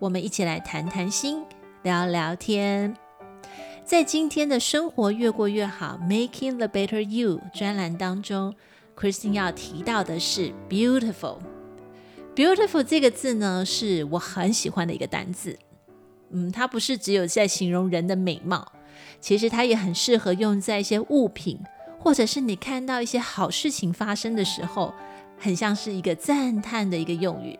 我们一起来谈谈心，聊聊天。在今天的生活越过越好，Making the Better You 专栏当中，Christine 要提到的是 beautiful。beautiful 这个字呢，是我很喜欢的一个单字。嗯，它不是只有在形容人的美貌，其实它也很适合用在一些物品，或者是你看到一些好事情发生的时候，很像是一个赞叹的一个用语。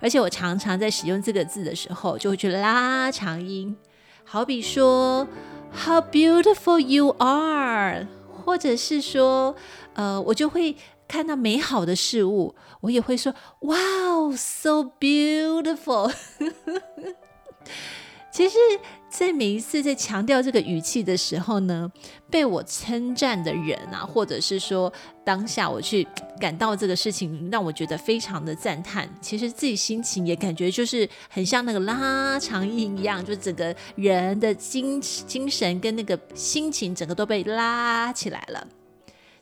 而且我常常在使用这个字的时候，就会去拉长音，好比说 “How beautiful you are”，或者是说，呃，我就会看到美好的事物，我也会说 “Wow, so beautiful”。其实，在每一次在强调这个语气的时候呢，被我称赞的人啊，或者是说当下我去感到这个事情让我觉得非常的赞叹，其实自己心情也感觉就是很像那个拉长音一样，就整个人的精精神跟那个心情整个都被拉起来了。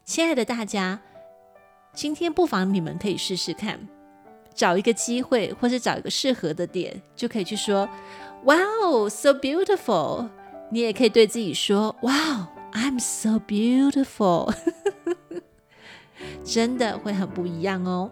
亲爱的大家，今天不妨你们可以试试看，找一个机会，或是找一个适合的点，就可以去说。Wow, so beautiful！你也可以对自己说：Wow, I'm so beautiful！真的会很不一样哦。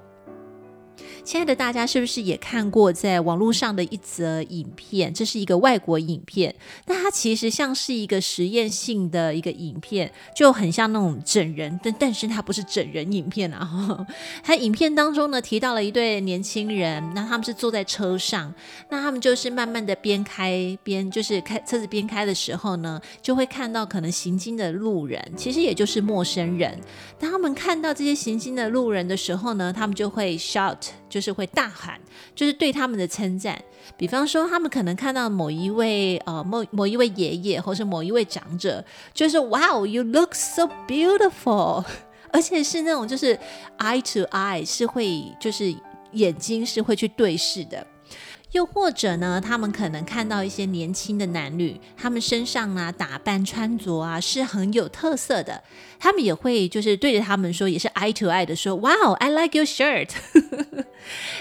亲爱的大家，是不是也看过在网络上的一则影片？这是一个外国影片，那它其实像是一个实验性的一个影片，就很像那种整人，但但是它不是整人影片啊。它影片当中呢，提到了一对年轻人，那他们是坐在车上，那他们就是慢慢的边开边就是开车子边开的时候呢，就会看到可能行经的路人，其实也就是陌生人。当他们看到这些行经的路人的时候呢，他们就会 shout。就是会大喊，就是对他们的称赞。比方说，他们可能看到某一位呃某某一位爷爷，或是某一位长者，就是 Wow, you look so beautiful，而且是那种就是 eye to eye，是会就是眼睛是会去对视的。又或者呢，他们可能看到一些年轻的男女，他们身上啊打扮穿着啊是很有特色的，他们也会就是对着他们说，也是 eye to eye 的说，Wow, I like your shirt。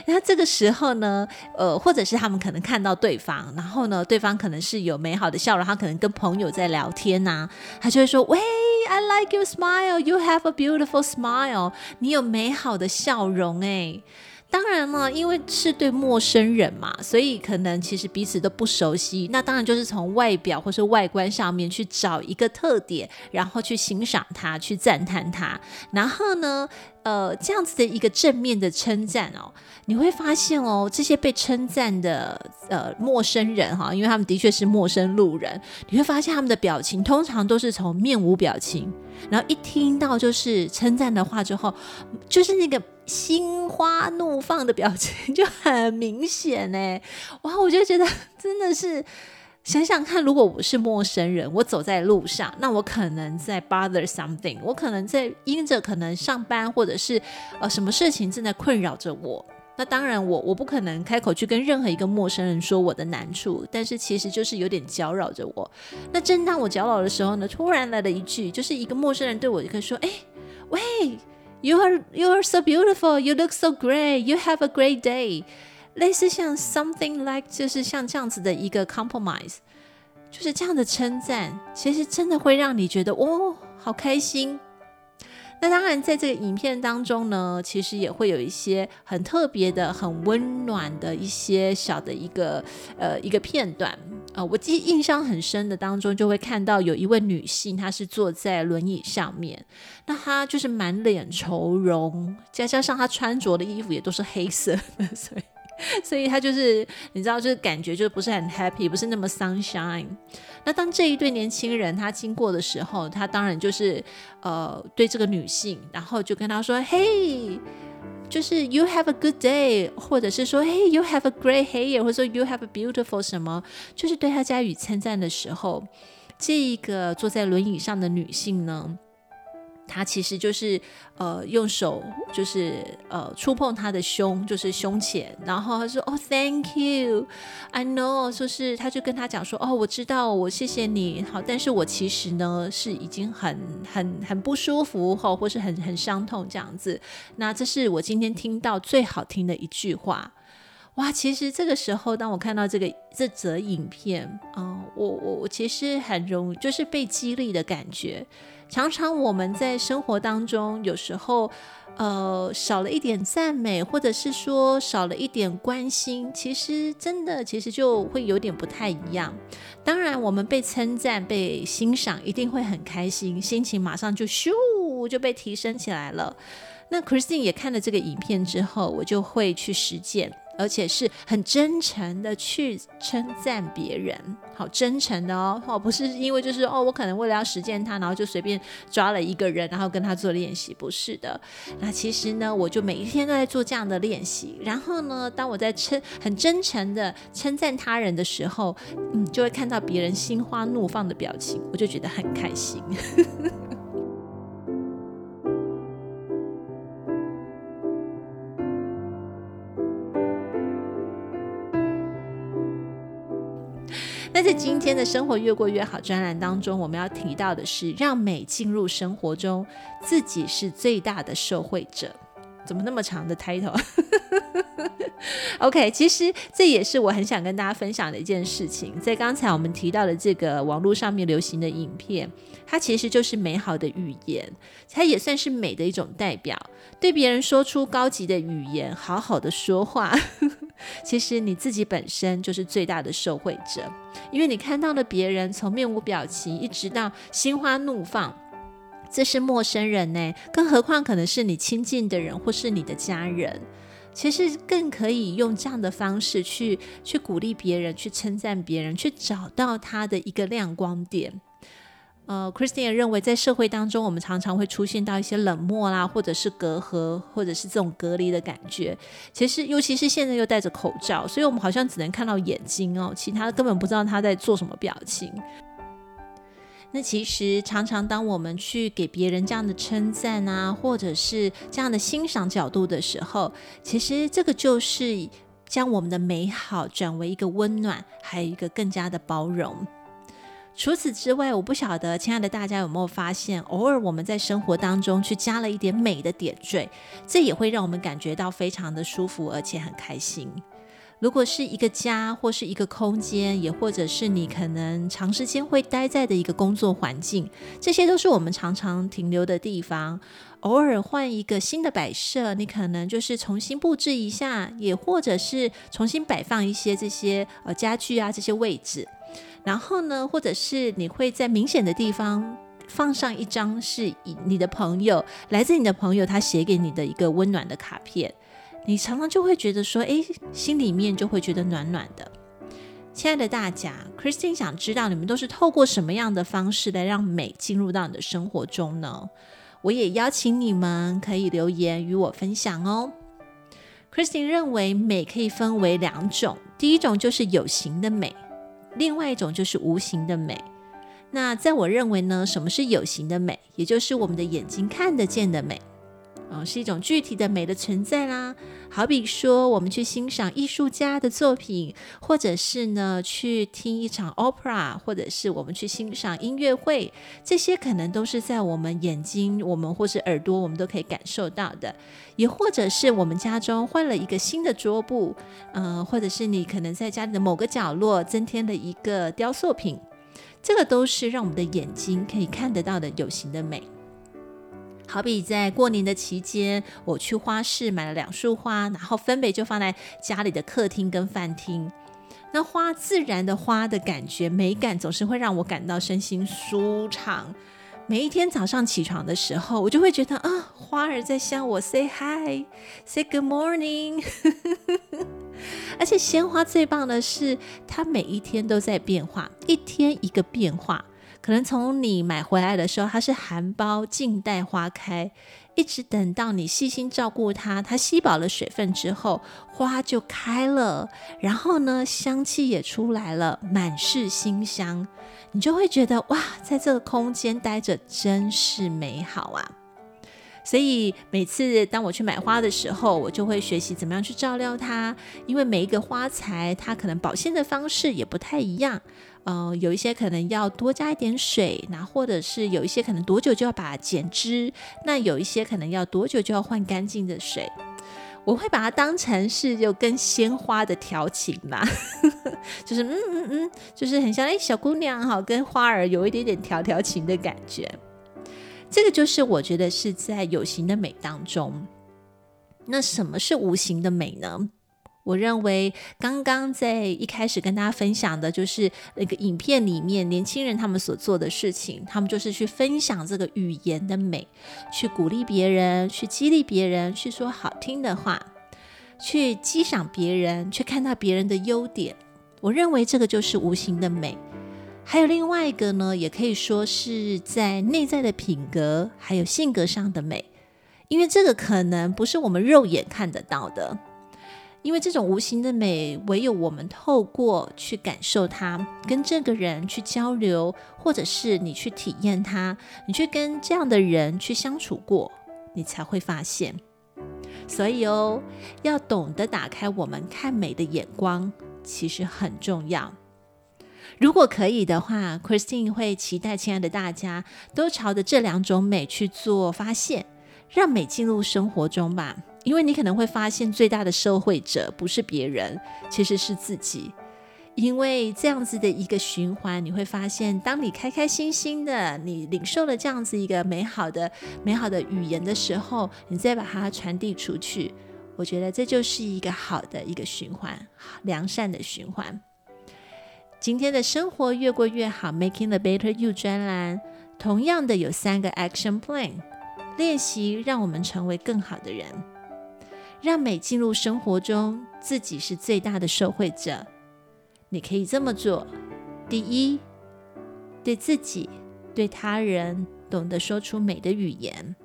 那这个时候呢，呃，或者是他们可能看到对方，然后呢，对方可能是有美好的笑容，他可能跟朋友在聊天呐、他就会说，喂，I like your smile, you have a beautiful smile，你有美好的笑容诶。当然了，因为是对陌生人嘛，所以可能其实彼此都不熟悉。那当然就是从外表或是外观上面去找一个特点，然后去欣赏它，去赞叹它。然后呢，呃，这样子的一个正面的称赞哦，你会发现哦，这些被称赞的呃陌生人哈，因为他们的确是陌生路人，你会发现他们的表情通常都是从面无表情，然后一听到就是称赞的话之后，就是那个。心花怒放的表情就很明显呢，哇！我就觉得真的是想想看，如果我是陌生人，我走在路上，那我可能在 bother something，我可能在因着可能上班或者是呃什么事情正在困扰着我。那当然我，我我不可能开口去跟任何一个陌生人说我的难处，但是其实就是有点搅扰着我。那正当我搅扰的时候呢，突然来了一句，就是一个陌生人对我就可以说：“哎，喂。” You are you are so beautiful. You look so great. You have a great day. 类似像 something like 就是像这样子的一个 compromise，就是这样的称赞，其实真的会让你觉得哦，好开心。那当然，在这个影片当中呢，其实也会有一些很特别的、很温暖的一些小的一个呃一个片段啊、呃。我记印象很深的当中，就会看到有一位女性，她是坐在轮椅上面，那她就是满脸愁容，再加上她穿着的衣服也都是黑色的，所以。所以他就是，你知道，就是感觉就不是很 happy，不是那么 sunshine。那当这一对年轻人他经过的时候，他当然就是呃对这个女性，然后就跟她说：“Hey, 就是 you have a good day，或者是说嘿 you have a great hair，或者说 you have a beautiful 什么，就是对他加以称赞的时候，这一个坐在轮椅上的女性呢，他其实就是呃用手就是呃触碰他的胸，就是胸前，然后他说哦 Thank you，I know，说是他就跟他讲说哦我知道我谢谢你好，但是我其实呢是已经很很很不舒服吼，或是很很伤痛这样子。那这是我今天听到最好听的一句话。哇，其实这个时候当我看到这个这则影片啊、我我我其实很容易就是被激励的感觉。常常我们在生活当中，有时候，呃，少了一点赞美，或者是说少了一点关心，其实真的其实就会有点不太一样。当然，我们被称赞、被欣赏，一定会很开心，心情马上就咻就被提升起来了。那 Christine 也看了这个影片之后，我就会去实践。而且是很真诚的去称赞别人，好真诚的哦，哦，不是因为就是哦，我可能为了要实践它，然后就随便抓了一个人，然后跟他做练习，不是的。那其实呢，我就每一天都在做这样的练习。然后呢，当我在称很真诚的称赞他人的时候，嗯，就会看到别人心花怒放的表情，我就觉得很开心。在今天的生活越过越好专栏当中，我们要提到的是，让美进入生活中，自己是最大的受惠者。怎么那么长的 title？OK，其实这也是我很想跟大家分享的一件事情。在刚才我们提到的这个网络上面流行的影片，它其实就是美好的语言，它也算是美的一种代表。对别人说出高级的语言，好好的说话。其实你自己本身就是最大的受惠者，因为你看到了别人从面无表情一直到心花怒放，这是陌生人呢，更何况可能是你亲近的人或是你的家人，其实更可以用这样的方式去去鼓励别人，去称赞别人，去找到他的一个亮光点。呃，Christian 认为，在社会当中，我们常常会出现到一些冷漠啦，或者是隔阂，或者是这种隔离的感觉。其实，尤其是现在又戴着口罩，所以我们好像只能看到眼睛哦，其他根本不知道他在做什么表情。那其实，常常当我们去给别人这样的称赞啊，或者是这样的欣赏角度的时候，其实这个就是将我们的美好转为一个温暖，还有一个更加的包容。除此之外，我不晓得，亲爱的大家有没有发现，偶尔我们在生活当中去加了一点美的点缀，这也会让我们感觉到非常的舒服，而且很开心。如果是一个家，或是一个空间，也或者是你可能长时间会待在的一个工作环境，这些都是我们常常停留的地方。偶尔换一个新的摆设，你可能就是重新布置一下，也或者是重新摆放一些这些呃家具啊，这些位置。然后呢，或者是你会在明显的地方放上一张是你的朋友，来自你的朋友他写给你的一个温暖的卡片，你常常就会觉得说，哎，心里面就会觉得暖暖的。亲爱的大家，Christine 想知道你们都是透过什么样的方式来让美进入到你的生活中呢？我也邀请你们可以留言与我分享哦。Christine 认为美可以分为两种，第一种就是有形的美。另外一种就是无形的美。那在我认为呢，什么是有形的美？也就是我们的眼睛看得见的美。哦，是一种具体的美的存在啦。好比说，我们去欣赏艺术家的作品，或者是呢，去听一场 opera，或者是我们去欣赏音乐会，这些可能都是在我们眼睛、我们或是耳朵，我们都可以感受到的。也或者是我们家中换了一个新的桌布，嗯、或者是你可能在家里的某个角落增添了一个雕塑品，这个都是让我们的眼睛可以看得到的有形的美。好比在过年的期间，我去花市买了两束花，然后分别就放在家里的客厅跟饭厅。那花自然的花的感觉美感，总是会让我感到身心舒畅。每一天早上起床的时候，我就会觉得啊，花儿在向我 say hi，say good morning。而且鲜花最棒的是，它每一天都在变化，一天一个变化。可能从你买回来的时候，它是含苞静待花开，一直等到你细心照顾它，它吸饱了水分之后，花就开了，然后呢，香气也出来了，满是馨香，你就会觉得哇，在这个空间待着真是美好啊！所以每次当我去买花的时候，我就会学习怎么样去照料它，因为每一个花材它可能保鲜的方式也不太一样。呃，有一些可能要多加一点水，那或者是有一些可能多久就要把它剪枝，那有一些可能要多久就要换干净的水。我会把它当成是就跟鲜花的调情嘛，就是嗯嗯嗯，就是很像哎小姑娘哈，跟花儿有一点点调调情的感觉。这个就是我觉得是在有形的美当中。那什么是无形的美呢？我认为刚刚在一开始跟大家分享的，就是那个影片里面年轻人他们所做的事情，他们就是去分享这个语言的美，去鼓励别人，去激励别人，去说好听的话，去激赏别人，去看到别人的优点。我认为这个就是无形的美。还有另外一个呢，也可以说是在内在的品格还有性格上的美，因为这个可能不是我们肉眼看得到的。因为这种无形的美，唯有我们透过去感受它，跟这个人去交流，或者是你去体验它，你去跟这样的人去相处过，你才会发现。所以哦，要懂得打开我们看美的眼光，其实很重要。如果可以的话，Christine 会期待亲爱的大家都朝着这两种美去做发现，让美进入生活中吧。因为你可能会发现，最大的受惠者不是别人，其实是自己。因为这样子的一个循环，你会发现，当你开开心心的，你领受了这样子一个美好的、美好的语言的时候，你再把它传递出去，我觉得这就是一个好的一个循环，良善的循环。今天的生活越过越好，Making the Better You 专栏，同样的有三个 Action Plan，练习让我们成为更好的人。让美进入生活中，自己是最大的受惠者。你可以这么做：第一，对自己、对他人懂得说出美的语言；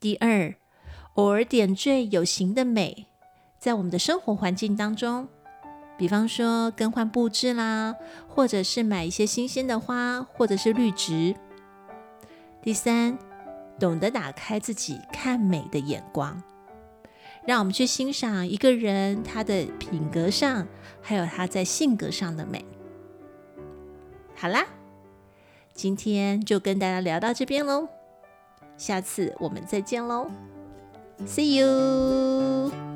第二，偶尔点缀有形的美，在我们的生活环境当中，比方说更换布置啦，或者是买一些新鲜的花，或者是绿植；第三，懂得打开自己看美的眼光。让我们去欣赏一个人他的品格上，还有他在性格上的美。好啦，今天就跟大家聊到这边喽，下次我们再见喽，See you。